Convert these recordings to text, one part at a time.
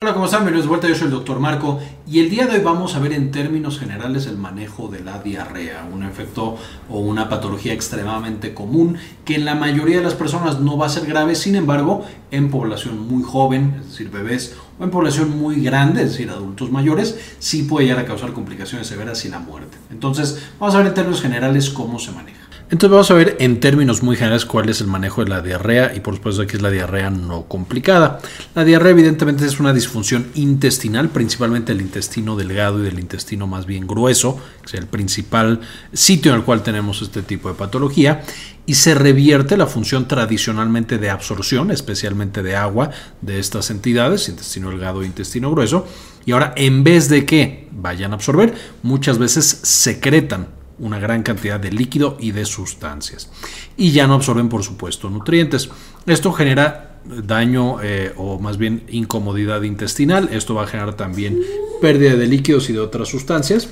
Hola, ¿cómo están? Bienvenidos de vuelta, yo soy el doctor Marco y el día de hoy vamos a ver en términos generales el manejo de la diarrea, un efecto o una patología extremadamente común que en la mayoría de las personas no va a ser grave, sin embargo, en población muy joven, es decir, bebés, o en población muy grande, es decir, adultos mayores, sí puede llegar a causar complicaciones severas y la muerte. Entonces, vamos a ver en términos generales cómo se maneja. Entonces vamos a ver en términos muy generales cuál es el manejo de la diarrea y por supuesto aquí es la diarrea no complicada. La diarrea evidentemente es una disfunción intestinal, principalmente del intestino delgado y del intestino más bien grueso, que es el principal sitio en el cual tenemos este tipo de patología y se revierte la función tradicionalmente de absorción, especialmente de agua, de estas entidades, intestino delgado e intestino grueso, y ahora en vez de que vayan a absorber, muchas veces secretan una gran cantidad de líquido y de sustancias. Y ya no absorben, por supuesto, nutrientes. Esto genera daño eh, o más bien incomodidad intestinal. Esto va a generar también pérdida de líquidos y de otras sustancias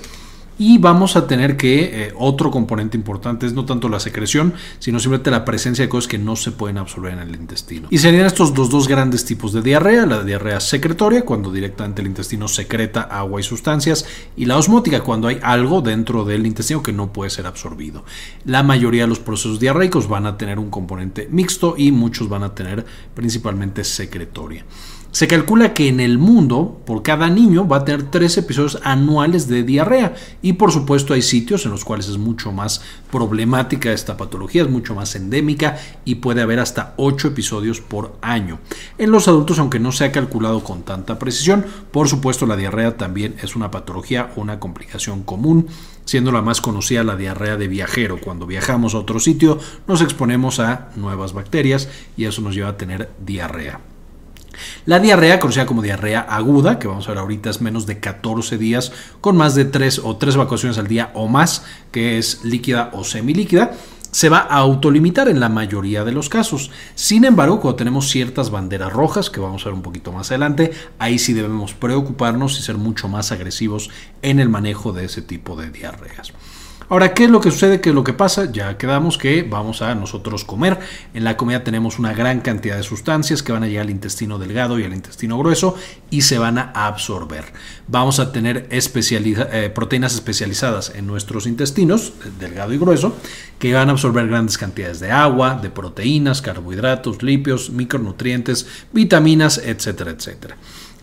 y vamos a tener que eh, otro componente importante es no tanto la secreción, sino simplemente la presencia de cosas que no se pueden absorber en el intestino. Y serían estos dos, dos grandes tipos de diarrea, la diarrea secretoria, cuando directamente el intestino secreta agua y sustancias, y la osmótica, cuando hay algo dentro del intestino que no puede ser absorbido. La mayoría de los procesos diarreicos van a tener un componente mixto y muchos van a tener principalmente secretoria. Se calcula que en el mundo, por cada niño, va a tener tres episodios anuales de diarrea. Y por supuesto hay sitios en los cuales es mucho más problemática esta patología, es mucho más endémica y puede haber hasta ocho episodios por año. En los adultos, aunque no se ha calculado con tanta precisión, por supuesto la diarrea también es una patología o una complicación común siendo la más conocida la diarrea de viajero. Cuando viajamos a otro sitio nos exponemos a nuevas bacterias y eso nos lleva a tener diarrea. La diarrea, conocida como diarrea aguda, que vamos a ver ahorita es menos de 14 días, con más de 3 o 3 evacuaciones al día o más, que es líquida o semilíquida, se va a autolimitar en la mayoría de los casos. Sin embargo, cuando tenemos ciertas banderas rojas, que vamos a ver un poquito más adelante, ahí sí debemos preocuparnos y ser mucho más agresivos en el manejo de ese tipo de diarreas. Ahora, ¿qué es lo que sucede? ¿Qué es lo que pasa? Ya quedamos que vamos a nosotros comer. En la comida tenemos una gran cantidad de sustancias que van a llegar al intestino delgado y al intestino grueso y se van a absorber. Vamos a tener eh, proteínas especializadas en nuestros intestinos, delgado y grueso, que van a absorber grandes cantidades de agua, de proteínas, carbohidratos, lípidos, micronutrientes, vitaminas, etcétera, etcétera.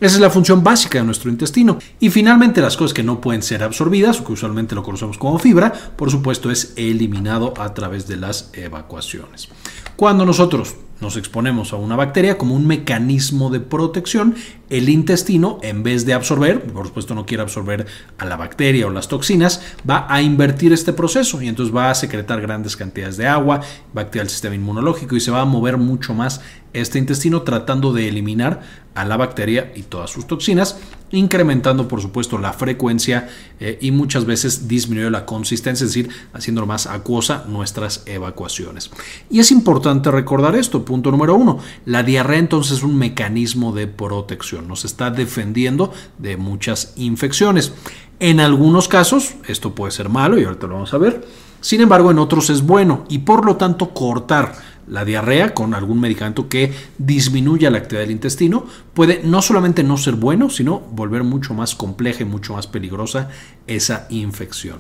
Esa es la función básica de nuestro intestino. Y finalmente las cosas que no pueden ser absorbidas, que usualmente lo conocemos como fibra, por supuesto es eliminado a través de las evacuaciones. Cuando nosotros nos exponemos a una bacteria como un mecanismo de protección, el intestino, en vez de absorber, por supuesto no quiere absorber a la bacteria o las toxinas, va a invertir este proceso y entonces va a secretar grandes cantidades de agua, va a activar el sistema inmunológico y se va a mover mucho más este intestino tratando de eliminar a la bacteria y todas sus toxinas, incrementando por supuesto la frecuencia eh, y muchas veces disminuyendo la consistencia, es decir, haciendo más acuosa nuestras evacuaciones. Y es importante recordar esto, punto número uno, la diarrea entonces es un mecanismo de protección, nos está defendiendo de muchas infecciones. En algunos casos esto puede ser malo y ahorita lo vamos a ver, sin embargo en otros es bueno y por lo tanto cortar la diarrea con algún medicamento que disminuya la actividad del intestino puede no solamente no ser bueno, sino volver mucho más compleja y mucho más peligrosa esa infección.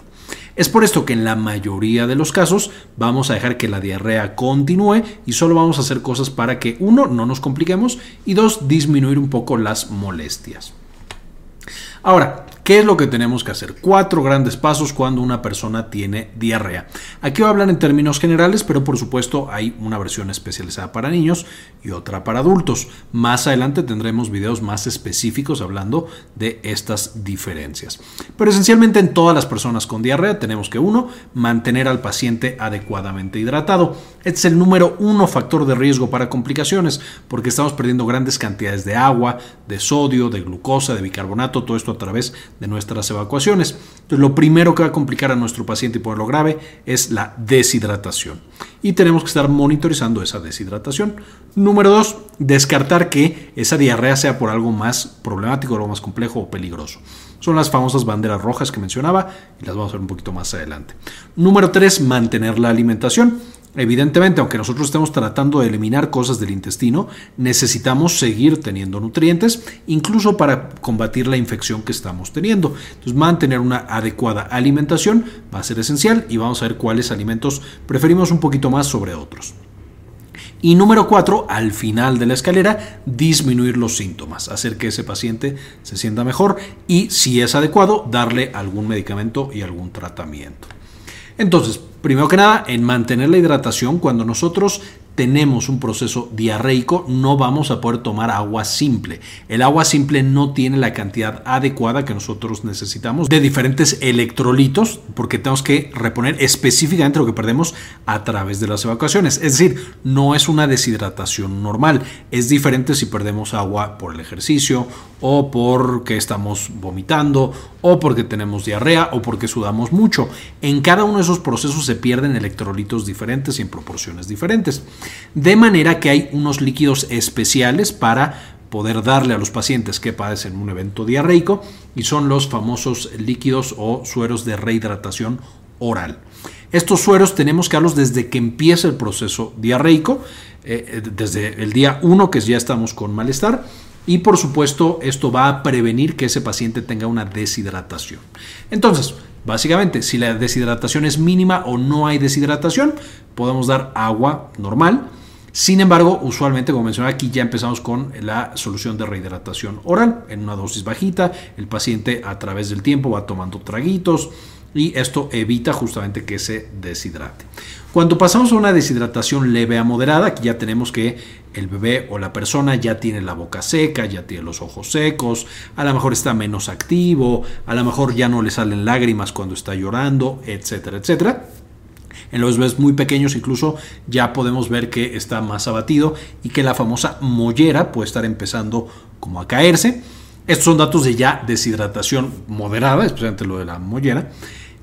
Es por esto que en la mayoría de los casos vamos a dejar que la diarrea continúe y solo vamos a hacer cosas para que uno no nos compliquemos y dos disminuir un poco las molestias. Ahora, ¿Qué es lo que tenemos que hacer? Cuatro grandes pasos cuando una persona tiene diarrea. Aquí voy a hablar en términos generales, pero por supuesto hay una versión especializada para niños y otra para adultos. Más adelante tendremos videos más específicos hablando de estas diferencias. Pero esencialmente en todas las personas con diarrea tenemos que uno, mantener al paciente adecuadamente hidratado. Este es el número uno factor de riesgo para complicaciones porque estamos perdiendo grandes cantidades de agua, de sodio, de glucosa, de bicarbonato, todo esto a través de nuestras evacuaciones. Lo primero que va a complicar a nuestro paciente y ponerlo grave es la deshidratación. Y tenemos que estar monitorizando esa deshidratación. Número dos, descartar que esa diarrea sea por algo más problemático, algo más complejo o peligroso. Son las famosas banderas rojas que mencionaba y las vamos a ver un poquito más adelante. Número tres, mantener la alimentación. Evidentemente, aunque nosotros estemos tratando de eliminar cosas del intestino, necesitamos seguir teniendo nutrientes, incluso para combatir la infección que estamos teniendo. Entonces, mantener una adecuada alimentación va a ser esencial y vamos a ver cuáles alimentos preferimos un poquito más sobre otros. Y número cuatro, al final de la escalera, disminuir los síntomas, hacer que ese paciente se sienta mejor y, si es adecuado, darle algún medicamento y algún tratamiento. Entonces, primero que nada, en mantener la hidratación, cuando nosotros tenemos un proceso diarreico, no vamos a poder tomar agua simple. El agua simple no tiene la cantidad adecuada que nosotros necesitamos de diferentes electrolitos, porque tenemos que reponer específicamente lo que perdemos a través de las evacuaciones. Es decir, no es una deshidratación normal. Es diferente si perdemos agua por el ejercicio o porque estamos vomitando o porque tenemos diarrea o porque sudamos mucho. En cada uno de esos procesos se pierden electrolitos diferentes y en proporciones diferentes. De manera que hay unos líquidos especiales para poder darle a los pacientes que padecen un evento diarreico y son los famosos líquidos o sueros de rehidratación oral. Estos sueros tenemos que darlos desde que empieza el proceso diarreico, eh, eh, desde el día 1 que ya estamos con malestar y por supuesto esto va a prevenir que ese paciente tenga una deshidratación. Entonces, Básicamente, si la deshidratación es mínima o no hay deshidratación, podemos dar agua normal. Sin embargo, usualmente, como mencioné aquí, ya empezamos con la solución de rehidratación oral en una dosis bajita. El paciente a través del tiempo va tomando traguitos y esto evita justamente que se deshidrate. Cuando pasamos a una deshidratación leve a moderada, aquí ya tenemos que el bebé o la persona ya tiene la boca seca, ya tiene los ojos secos, a lo mejor está menos activo, a lo mejor ya no le salen lágrimas cuando está llorando, etcétera, etcétera. En los bebés muy pequeños incluso ya podemos ver que está más abatido y que la famosa mollera puede estar empezando como a caerse. Estos son datos de ya deshidratación moderada, especialmente lo de la mollera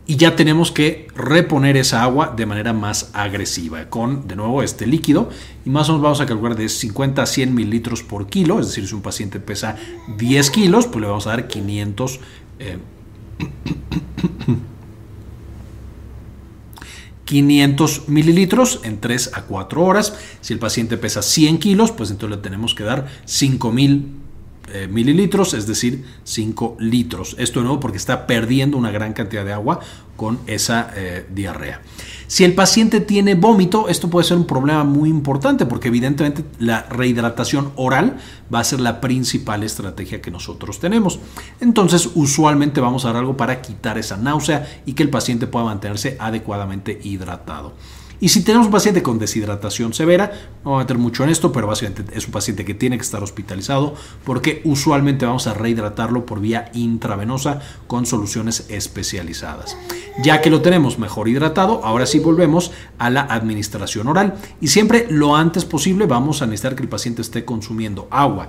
y ya tenemos que reponer esa agua de manera más agresiva con de nuevo este líquido y más o menos vamos a calcular de 50 a 100 mililitros por kilo, es decir, si un paciente pesa 10 kilos, pues le vamos a dar 500 500 eh, mililitros en 3 a 4 horas. Si el paciente pesa 100 kilos, pues entonces le tenemos que dar 5000 eh, mililitros, es decir, 5 litros. Esto de nuevo porque está perdiendo una gran cantidad de agua con esa eh, diarrea. Si el paciente tiene vómito, esto puede ser un problema muy importante porque evidentemente la rehidratación oral va a ser la principal estrategia que nosotros tenemos. Entonces, usualmente vamos a dar algo para quitar esa náusea y que el paciente pueda mantenerse adecuadamente hidratado. Y si tenemos un paciente con deshidratación severa, no voy a meter mucho en esto, pero básicamente es un paciente que tiene que estar hospitalizado porque usualmente vamos a rehidratarlo por vía intravenosa con soluciones especializadas. Ya que lo tenemos mejor hidratado, ahora sí volvemos a la administración oral y siempre lo antes posible vamos a necesitar que el paciente esté consumiendo agua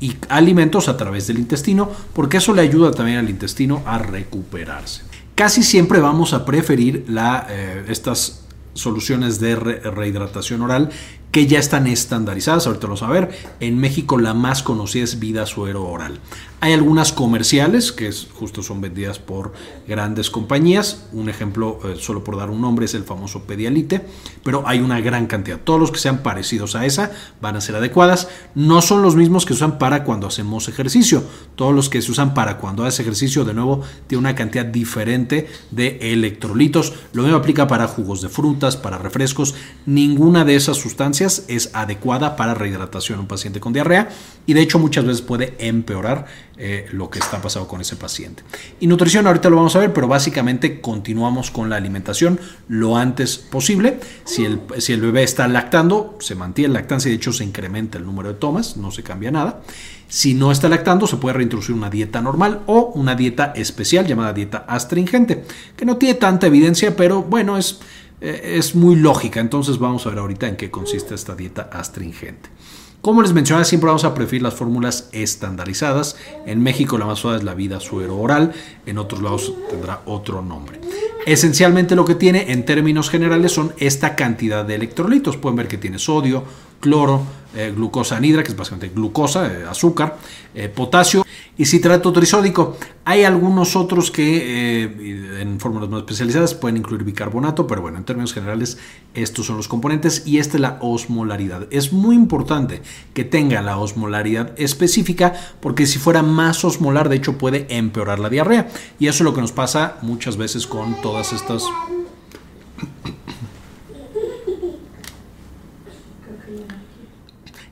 y alimentos a través del intestino porque eso le ayuda también al intestino a recuperarse. Casi siempre vamos a preferir la, eh, estas soluciones de rehidratación oral que ya están estandarizadas, ahorita lo a ver. En México la más conocida es Vida Suero Oral. Hay algunas comerciales que justo son vendidas por grandes compañías. Un ejemplo, eh, solo por dar un nombre, es el famoso Pedialite, pero hay una gran cantidad. Todos los que sean parecidos a esa van a ser adecuadas. No son los mismos que se usan para cuando hacemos ejercicio. Todos los que se usan para cuando haces ejercicio, de nuevo, tiene una cantidad diferente de electrolitos. Lo mismo aplica para jugos de frutas, para refrescos. Ninguna de esas sustancias es adecuada para rehidratación en un paciente con diarrea y de hecho muchas veces puede empeorar eh, lo que está pasando con ese paciente. Y nutrición, ahorita lo vamos a ver, pero básicamente continuamos con la alimentación lo antes posible. Si el, si el bebé está lactando, se mantiene la lactancia y de hecho se incrementa el número de tomas, no se cambia nada. Si no está lactando, se puede reintroducir una dieta normal o una dieta especial llamada dieta astringente, que no tiene tanta evidencia, pero bueno, es, eh, es muy lógica. Entonces vamos a ver ahorita en qué consiste esta dieta astringente. Como les mencionaba, siempre vamos a preferir las fórmulas estandarizadas. En México la más suave es la vida suero oral, en otros lados tendrá otro nombre. Esencialmente lo que tiene en términos generales son esta cantidad de electrolitos. Pueden ver que tiene sodio, cloro, eh, glucosa anhidra, que es básicamente glucosa, eh, azúcar, eh, potasio y citrato trisódico. Hay algunos otros que en fórmulas más especializadas pueden incluir bicarbonato, pero bueno, en términos generales estos son los componentes y esta es la osmolaridad. Es muy importante que tenga la osmolaridad específica porque si fuera más osmolar, de hecho puede empeorar la diarrea y eso es lo que nos pasa muchas veces con todas estas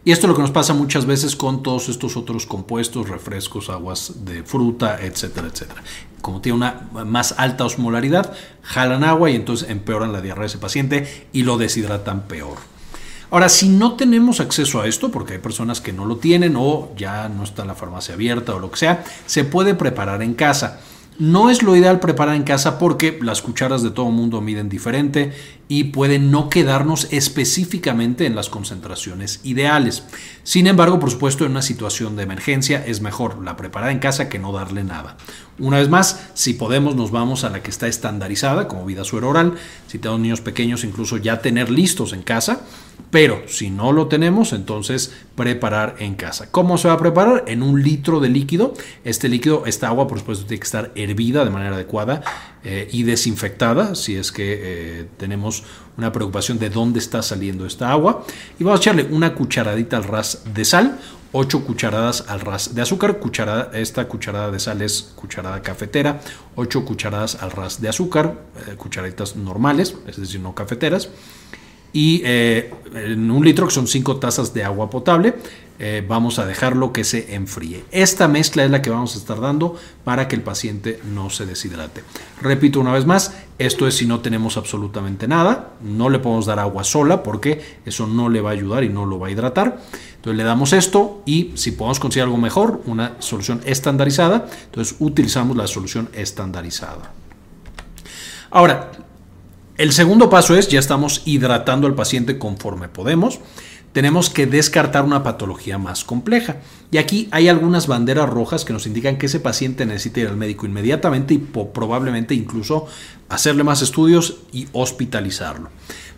Y esto es lo que nos pasa muchas veces con todos estos otros compuestos, refrescos, aguas de fruta, etcétera, etcétera. Como tiene una más alta osmolaridad, jalan agua y entonces empeoran la diarrea de ese paciente y lo deshidratan peor. Ahora, si no tenemos acceso a esto, porque hay personas que no lo tienen o ya no está la farmacia abierta o lo que sea, se puede preparar en casa. No es lo ideal preparar en casa porque las cucharas de todo mundo miden diferente y pueden no quedarnos específicamente en las concentraciones ideales. Sin embargo, por supuesto, en una situación de emergencia es mejor la preparada en casa que no darle nada. Una vez más, si podemos, nos vamos a la que está estandarizada, como vida suero oral. Si tenemos niños pequeños, incluso ya tener listos en casa. Pero si no lo tenemos, entonces preparar en casa. ¿Cómo se va a preparar? En un litro de líquido. Este líquido, esta agua, por supuesto, tiene que estar hervida de manera adecuada eh, y desinfectada, si es que eh, tenemos una preocupación de dónde está saliendo esta agua. Y vamos a echarle una cucharadita al ras de sal, 8 cucharadas al ras de azúcar, cucharada, esta cucharada de sal es cucharada cafetera, 8 cucharadas al ras de azúcar, eh, cucharaditas normales, es decir, no cafeteras y eh, en un litro, que son 5 tazas de agua potable, eh, vamos a dejarlo que se enfríe. Esta mezcla es la que vamos a estar dando para que el paciente no se deshidrate. Repito una vez más, esto es si no tenemos absolutamente nada, no le podemos dar agua sola porque eso no le va a ayudar y no lo va a hidratar. Entonces le damos esto y si podemos conseguir algo mejor, una solución estandarizada, entonces utilizamos la solución estandarizada. Ahora, el segundo paso es, ya estamos hidratando al paciente conforme podemos, tenemos que descartar una patología más compleja. Y aquí hay algunas banderas rojas que nos indican que ese paciente necesita ir al médico inmediatamente y probablemente incluso hacerle más estudios y hospitalizarlo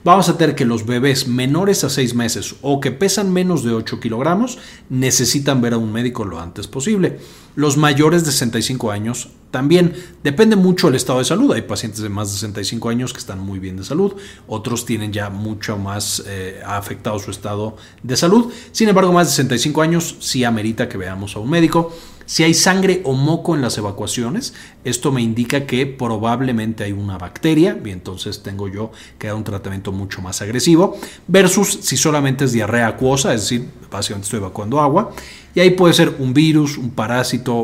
vamos a tener que los bebés menores a 6 meses o que pesan menos de 8 kilogramos necesitan ver a un médico lo antes posible. Los mayores de 65 años también. Depende mucho del estado de salud. Hay pacientes de más de 65 años que están muy bien de salud. Otros tienen ya mucho más eh, afectado su estado de salud. Sin embargo, más de 65 años sí amerita que veamos a un médico. Si hay sangre o moco en las evacuaciones, esto me indica que probablemente hay una bacteria y entonces tengo yo que dar un tratamiento mucho más agresivo, versus si solamente es diarrea acuosa, es decir, básicamente estoy evacuando agua, y ahí puede ser un virus, un parásito,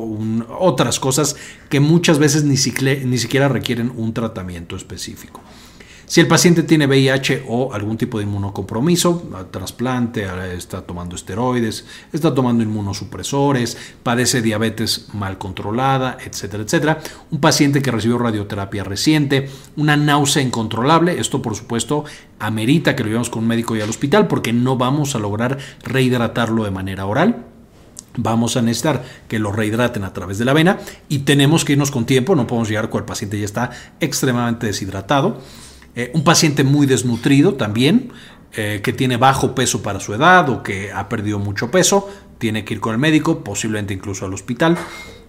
otras cosas que muchas veces ni siquiera requieren un tratamiento específico. Si el paciente tiene VIH o algún tipo de inmunocompromiso, trasplante, está tomando esteroides, está tomando inmunosupresores, padece diabetes mal controlada, etcétera, etcétera. Un paciente que recibió radioterapia reciente, una náusea incontrolable, esto por supuesto amerita que lo llevemos con un médico y al hospital porque no vamos a lograr rehidratarlo de manera oral vamos a necesitar que lo rehidraten a través de la vena y tenemos que irnos con tiempo, no podemos llegar cuando el paciente ya está extremadamente deshidratado. Eh, un paciente muy desnutrido también, eh, que tiene bajo peso para su edad o que ha perdido mucho peso, tiene que ir con el médico, posiblemente incluso al hospital.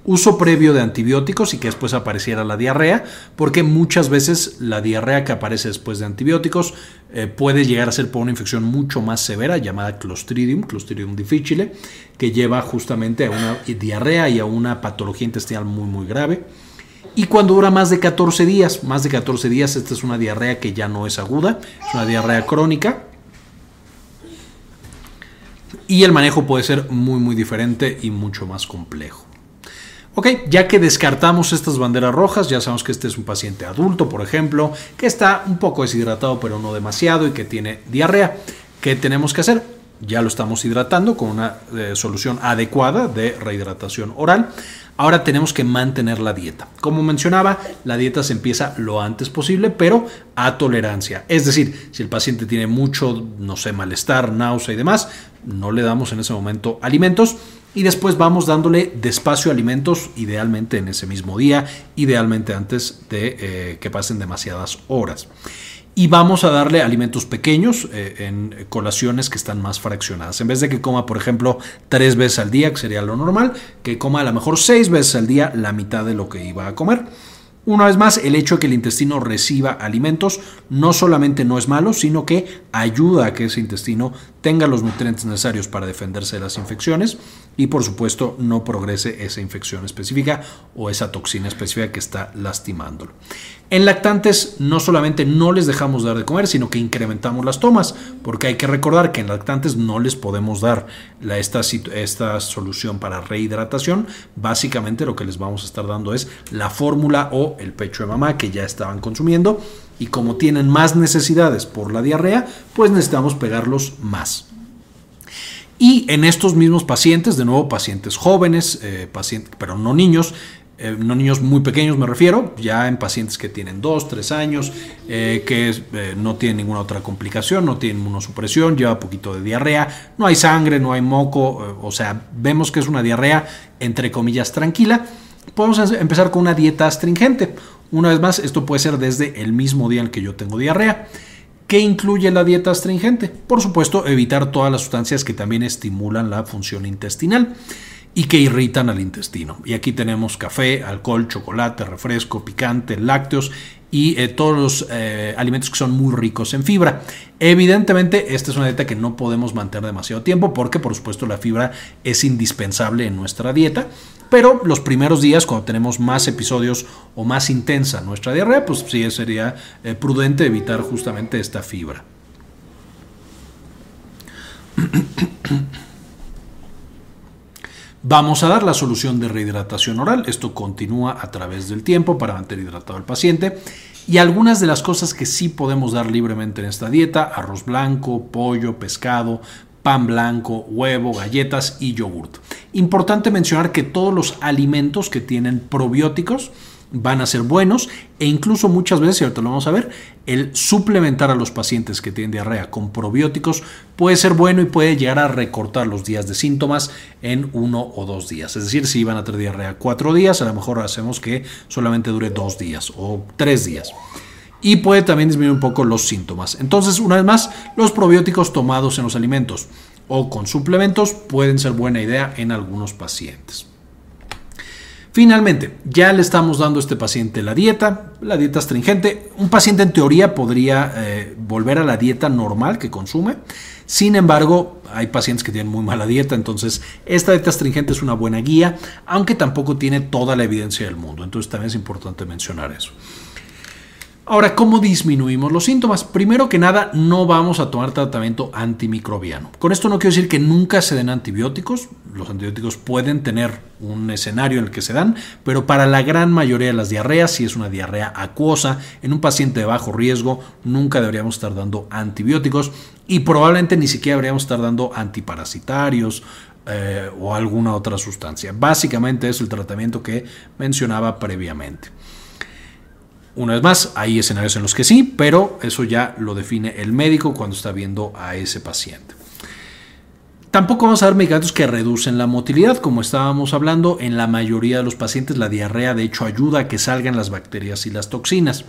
Uso previo de antibióticos y que después apareciera la diarrea, porque muchas veces la diarrea que aparece después de antibióticos eh, puede llegar a ser por una infección mucho más severa llamada Clostridium, Clostridium difficile, que lleva justamente a una diarrea y a una patología intestinal muy muy grave. Y cuando dura más de 14 días, más de 14 días, esta es una diarrea que ya no es aguda, es una diarrea crónica. Y el manejo puede ser muy, muy diferente y mucho más complejo. Ok, ya que descartamos estas banderas rojas, ya sabemos que este es un paciente adulto, por ejemplo, que está un poco deshidratado, pero no demasiado y que tiene diarrea. ¿Qué tenemos que hacer? Ya lo estamos hidratando con una eh, solución adecuada de rehidratación oral. Ahora tenemos que mantener la dieta. Como mencionaba, la dieta se empieza lo antes posible, pero a tolerancia. Es decir, si el paciente tiene mucho, no sé, malestar, náusea y demás, no le damos en ese momento alimentos y después vamos dándole despacio alimentos, idealmente en ese mismo día, idealmente antes de eh, que pasen demasiadas horas. y vamos a darle alimentos pequeños eh, en colaciones que están más fraccionadas. En vez de que coma, por ejemplo, tres veces al día, que sería lo normal, que coma a lo mejor seis veces al día la mitad de lo que iba a comer. Una vez más, el hecho de que el intestino reciba alimentos no solamente no es malo, sino que ayuda a que ese intestino tenga los nutrientes necesarios para defenderse de las infecciones y por supuesto no progrese esa infección específica o esa toxina específica que está lastimándolo. En lactantes no solamente no les dejamos dar de comer, sino que incrementamos las tomas, porque hay que recordar que en lactantes no les podemos dar esta, esta solución para rehidratación. Básicamente lo que les vamos a estar dando es la fórmula o el pecho de mamá que ya estaban consumiendo y como tienen más necesidades por la diarrea, pues necesitamos pegarlos más. Y en estos mismos pacientes, de nuevo pacientes jóvenes, eh, pero no niños, eh, no niños muy pequeños me refiero, ya en pacientes que tienen 2, 3 años, eh, que eh, no tienen ninguna otra complicación, no tienen inmunosupresión, lleva poquito de diarrea, no hay sangre, no hay moco, o sea, vemos que es una diarrea entre comillas tranquila. Podemos empezar con una dieta astringente. Una vez más, esto puede ser desde el mismo día en que yo tengo diarrea. ¿Qué incluye la dieta astringente? Por supuesto, evitar todas las sustancias que también estimulan la función intestinal y que irritan al intestino. Y aquí tenemos café, alcohol, chocolate, refresco, picante, lácteos y eh, todos los eh, alimentos que son muy ricos en fibra. Evidentemente, esta es una dieta que no podemos mantener demasiado tiempo porque, por supuesto, la fibra es indispensable en nuestra dieta. Pero los primeros días, cuando tenemos más episodios o más intensa nuestra diarrea, pues sí sería eh, prudente evitar justamente esta fibra. Vamos a dar la solución de rehidratación oral. Esto continúa a través del tiempo para mantener hidratado al paciente. Y algunas de las cosas que sí podemos dar libremente en esta dieta, arroz blanco, pollo, pescado, pan blanco, huevo, galletas y yogurt. Importante mencionar que todos los alimentos que tienen probióticos van a ser buenos e incluso muchas veces, y ahorita lo vamos a ver, el suplementar a los pacientes que tienen diarrea con probióticos puede ser bueno y puede llegar a recortar los días de síntomas en uno o dos días. Es decir, si van a tener diarrea cuatro días, a lo mejor hacemos que solamente dure dos días o tres días. Y puede también disminuir un poco los síntomas. Entonces, una vez más, los probióticos tomados en los alimentos o con suplementos pueden ser buena idea en algunos pacientes. Finalmente, ya le estamos dando a este paciente la dieta, la dieta astringente. Un paciente en teoría podría eh, volver a la dieta normal que consume. Sin embargo, hay pacientes que tienen muy mala dieta, entonces esta dieta astringente es una buena guía, aunque tampoco tiene toda la evidencia del mundo. Entonces también es importante mencionar eso. Ahora, ¿cómo disminuimos los síntomas? Primero que nada, no vamos a tomar tratamiento antimicrobiano. Con esto no quiero decir que nunca se den antibióticos. Los antibióticos pueden tener un escenario en el que se dan, pero para la gran mayoría de las diarreas, si es una diarrea acuosa, en un paciente de bajo riesgo, nunca deberíamos estar dando antibióticos y probablemente ni siquiera deberíamos estar dando antiparasitarios, eh, o alguna otra sustancia. Básicamente es el tratamiento que mencionaba previamente. Una vez más, hay escenarios en los que sí, pero eso ya lo define el médico cuando está viendo a ese paciente. Tampoco vamos a dar medicamentos que reducen la motilidad, como estábamos hablando, en la mayoría de los pacientes la diarrea de hecho ayuda a que salgan las bacterias y las toxinas.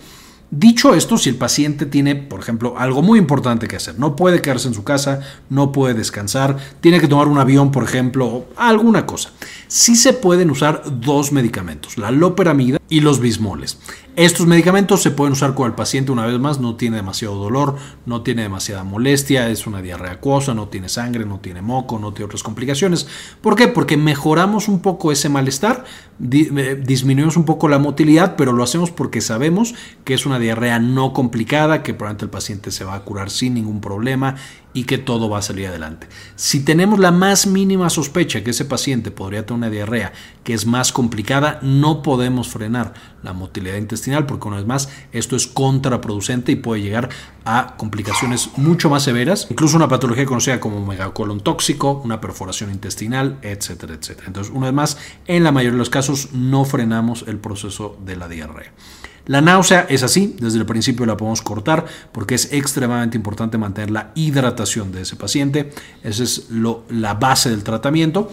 Dicho esto, si el paciente tiene, por ejemplo, algo muy importante que hacer, no puede quedarse en su casa, no puede descansar, tiene que tomar un avión, por ejemplo, alguna cosa, sí se pueden usar dos medicamentos, la loperamida y los bismoles. Estos medicamentos se pueden usar con el paciente una vez más, no tiene demasiado dolor, no tiene demasiada molestia, es una diarrea acuosa, no tiene sangre, no tiene moco, no tiene otras complicaciones. ¿Por qué? Porque mejoramos un poco ese malestar, eh, disminuimos un poco la motilidad, pero lo hacemos porque sabemos que es una diarrea no complicada, que probablemente el paciente se va a curar sin ningún problema y que todo va a salir adelante. Si tenemos la más mínima sospecha que ese paciente podría tener una diarrea que es más complicada, no podemos frenar la motilidad intestinal porque una vez más esto es contraproducente y puede llegar a complicaciones mucho más severas, incluso una patología conocida como megacolon tóxico, una perforación intestinal, etcétera, etcétera. Entonces, una vez más, en la mayoría de los casos no frenamos el proceso de la diarrea. La náusea es así, desde el principio la podemos cortar porque es extremadamente importante mantener la hidratación de ese paciente. Esa es la base del tratamiento.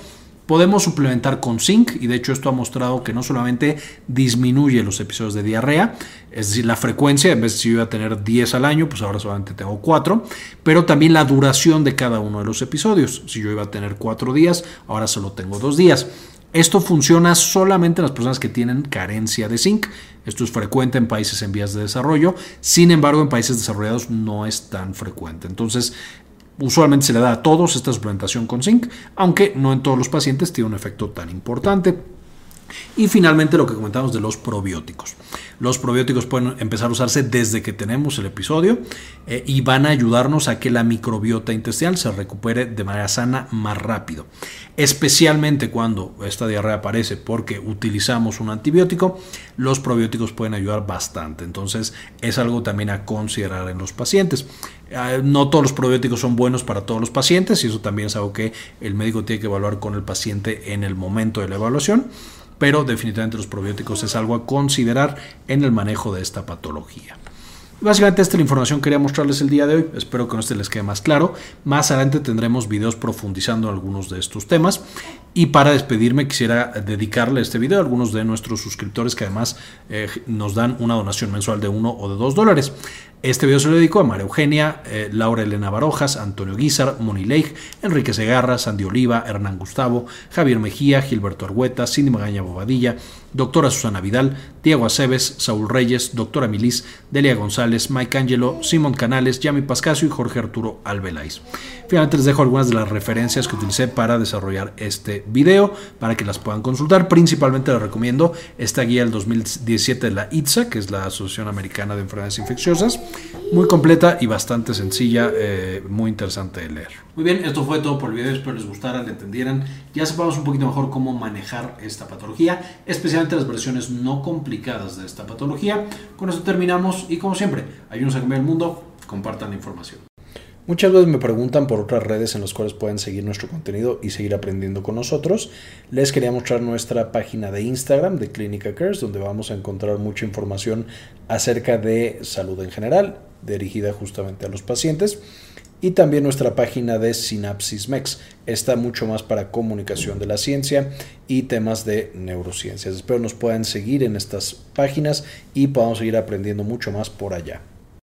Podemos suplementar con zinc y de hecho esto ha mostrado que no solamente disminuye los episodios de diarrea, es decir, la frecuencia, en vez de si yo iba a tener 10 al año, pues ahora solamente tengo 4, pero también la duración de cada uno de los episodios. Si yo iba a tener 4 días, ahora solo tengo 2 días. Esto funciona solamente en las personas que tienen carencia de zinc. Esto es frecuente en países en vías de desarrollo, sin embargo en países desarrollados no es tan frecuente. Entonces, usualmente se le da a todos esta suplementación con zinc, aunque no en todos los pacientes tiene un efecto tan importante. Y finalmente lo que comentamos de los probióticos. Los probióticos pueden empezar a usarse desde que tenemos el episodio eh, y van a ayudarnos a que la microbiota intestinal se recupere de manera sana más rápido. Especialmente cuando esta diarrea aparece porque utilizamos un antibiótico, los probióticos pueden ayudar bastante. Entonces es algo también a considerar en los pacientes. Eh, no todos los probióticos son buenos para todos los pacientes y eso también es algo que el médico tiene que evaluar con el paciente en el momento de la evaluación pero definitivamente los probióticos es algo a considerar en el manejo de esta patología. Básicamente esta es la información que quería mostrarles el día de hoy. Espero que no este les quede más claro. Más adelante tendremos videos profundizando algunos de estos temas. Y para despedirme quisiera dedicarle este video a algunos de nuestros suscriptores que además eh, nos dan una donación mensual de uno o de dos dólares. Este video se lo dedico a María Eugenia, eh, Laura Elena Barojas, Antonio Guizar, Moni Leigh, Enrique Segarra, Sandy Oliva, Hernán Gustavo, Javier Mejía, Gilberto Argueta, Cindy Magaña Bobadilla, doctora Susana Vidal, Diego Aceves, Saúl Reyes, doctora Milis, Delia González, Mike Angelo, Simón Canales, Yami Pascasio y Jorge Arturo Albeláis. Finalmente les dejo algunas de las referencias que utilicé para desarrollar este video para que las puedan consultar. Principalmente les recomiendo esta guía del 2017 de la ITSA, que es la Asociación Americana de Enfermedades Infecciosas. Muy completa y bastante sencilla, eh, muy interesante de leer. Muy bien, esto fue todo por el video. Espero les gustara, le entendieran. Ya sepamos un poquito mejor cómo manejar esta patología, especialmente las versiones no complicadas de esta patología. Con esto terminamos y como siempre, ayúdenos a cambiar el mundo, compartan la información. Muchas veces me preguntan por otras redes en las cuales pueden seguir nuestro contenido y seguir aprendiendo con nosotros. Les quería mostrar nuestra página de Instagram de Clínica Cares, donde vamos a encontrar mucha información acerca de salud en general, dirigida justamente a los pacientes. Y también nuestra página de Synapsis Mex. Está mucho más para comunicación de la ciencia y temas de neurociencias. Espero nos puedan seguir en estas páginas y podamos seguir aprendiendo mucho más por allá.